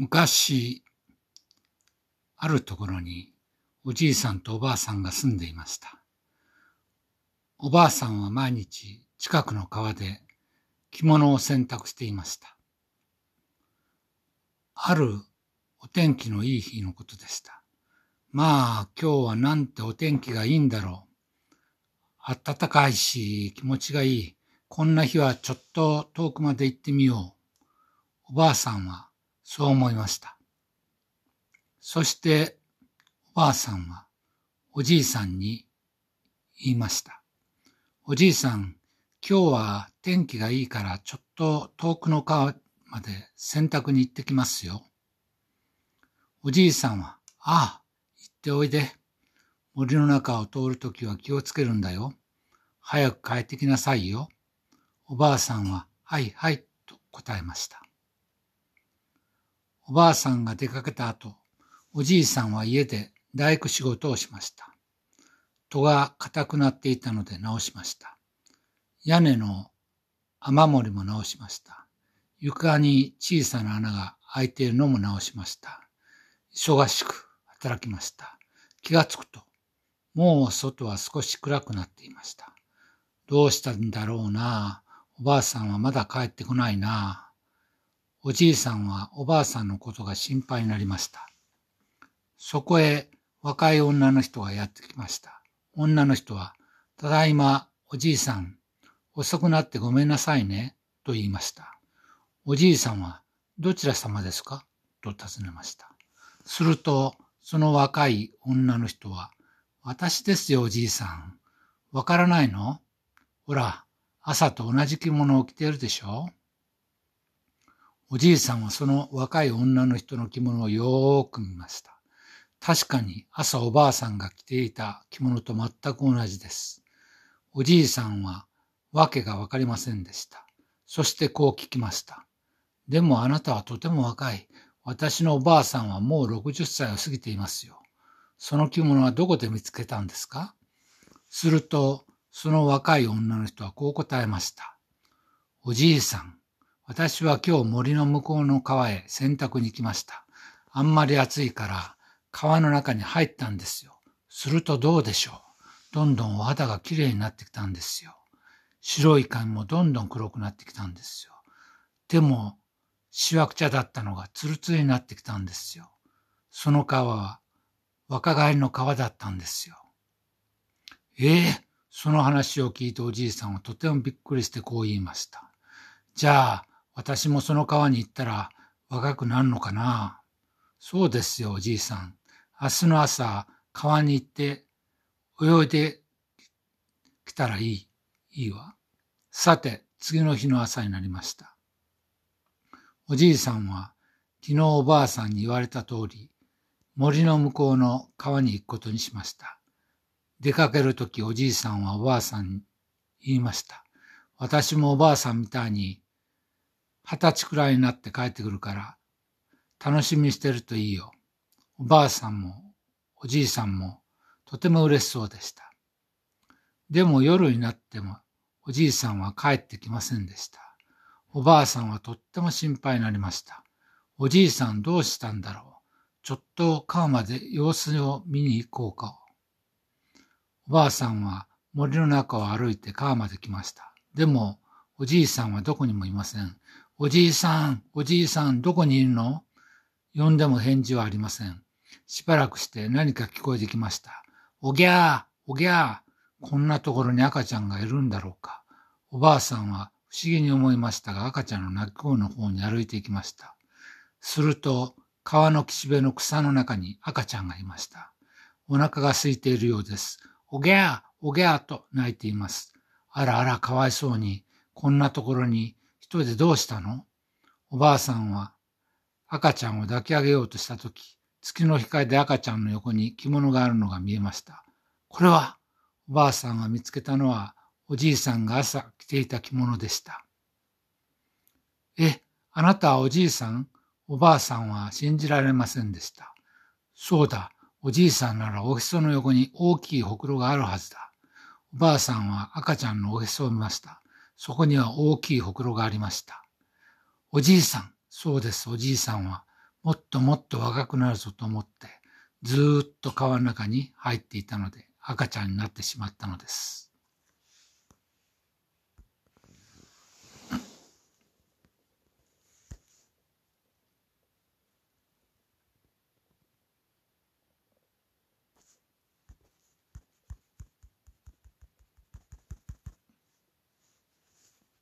昔、あるところにおじいさんとおばあさんが住んでいました。おばあさんは毎日近くの川で着物を洗濯していました。あるお天気のいい日のことでした。まあ今日はなんてお天気がいいんだろう。暖かいし気持ちがいい。こんな日はちょっと遠くまで行ってみよう。おばあさんはそう思いました。そして、おばあさんは、おじいさんに言いました。おじいさん、今日は天気がいいからちょっと遠くの川まで洗濯に行ってきますよ。おじいさんは、ああ、行っておいで。森の中を通るときは気をつけるんだよ。早く帰ってきなさいよ。おばあさんは、はいはい、と答えました。おばあさんが出かけた後、おじいさんは家で大工仕事をしました。戸が硬くなっていたので直しました。屋根の雨漏りも直しました。床に小さな穴が開いているのも直しました。忙しく働きました。気がつくと、もう外は少し暗くなっていました。どうしたんだろうなおばあさんはまだ帰ってこないなおじいさんはおばあさんのことが心配になりました。そこへ若い女の人がやってきました。女の人は、ただいま、おじいさん、遅くなってごめんなさいね、と言いました。おじいさんは、どちら様ですか？と尋ねました。すると、その若い女の人は、私ですよ、おじいさん。わからないのほら、朝と同じ着物を着ているでしょ？おじいさんはその若い女の人の着物をよーく見ました。確かに朝おばあさんが着ていた着物と全く同じです。おじいさんは訳がわかりませんでした。そしてこう聞きました。でもあなたはとても若い。私のおばあさんはもう60歳を過ぎていますよ。その着物はどこで見つけたんですか？すると、その若い女の人はこう答えました。おじいさん、私は今日森の向こうの川へ洗濯に行きました。あんまり暑いから川の中に入ったんですよ。するとどうでしょう。どんどんお肌がきれいになってきたんですよ。白い髪もどんどん黒くなってきたんですよ。でも、しわくちゃだったのがツルツルになってきたんですよ。その川は若返りの川だったんですよ。ええー、その話を聞いておじいさんはとてもびっくりしてこう言いました。じゃあ、私もその川に行ったら若くなるのかな？そうですよ、おじいさん。明日の朝、川に行って泳いできたらいい。いいわ。さて、次の日の朝になりました。おじいさんは昨日おばあさんに言われた通り、森の向こうの川に行くことにしました。出かけるときおじいさんはおばあさんに言いました。私もおばあさんみたいに二十歳くらいになって帰ってくるから、楽しみにしてるといいよ。おばあさんも、おじいさんも、とても嬉しそうでした。でも夜になっても、おじいさんは帰ってきませんでした。おばあさんはとっても心配になりました。おじいさんどうしたんだろう。ちょっと川まで様子を見に行こうか。おばあさんは森の中を歩いて川まで来ました。でも、おじいさんはどこにもいません。おじいさん、おじいさん、どこにいるの？呼んでも返事はありません。しばらくして何か聞こえてきました。おぎゃー、おぎゃー、こんなところに赤ちゃんがいるんだろうか。おばあさんは不思議に思いましたが赤ちゃんの泣き声の方に歩いていきました。すると、川の岸辺の草の中に赤ちゃんがいました。お腹が空いているようです。おぎゃー、おぎゃーと泣いています。あらあら、かわいそうに、こんなところに一人でどうしたの？おばあさんは赤ちゃんを抱き上げようとしたとき、月の光で赤ちゃんの横に着物があるのが見えました。これは、おばあさんが見つけたのは、おじいさんが朝着ていた着物でした。え、あなたはおじいさん？おばあさんは信じられませんでした。そうだ、おじいさんならおへその横に大きいほくろがあるはずだ。おばあさんは赤ちゃんのおへそを見ました。そこには大きいほくろがありました。おじいさん、そうです、おじいさんは、もっともっと若くなるぞと思って、ずーっと川の中に入っていたので赤ちゃんになってしまったのです。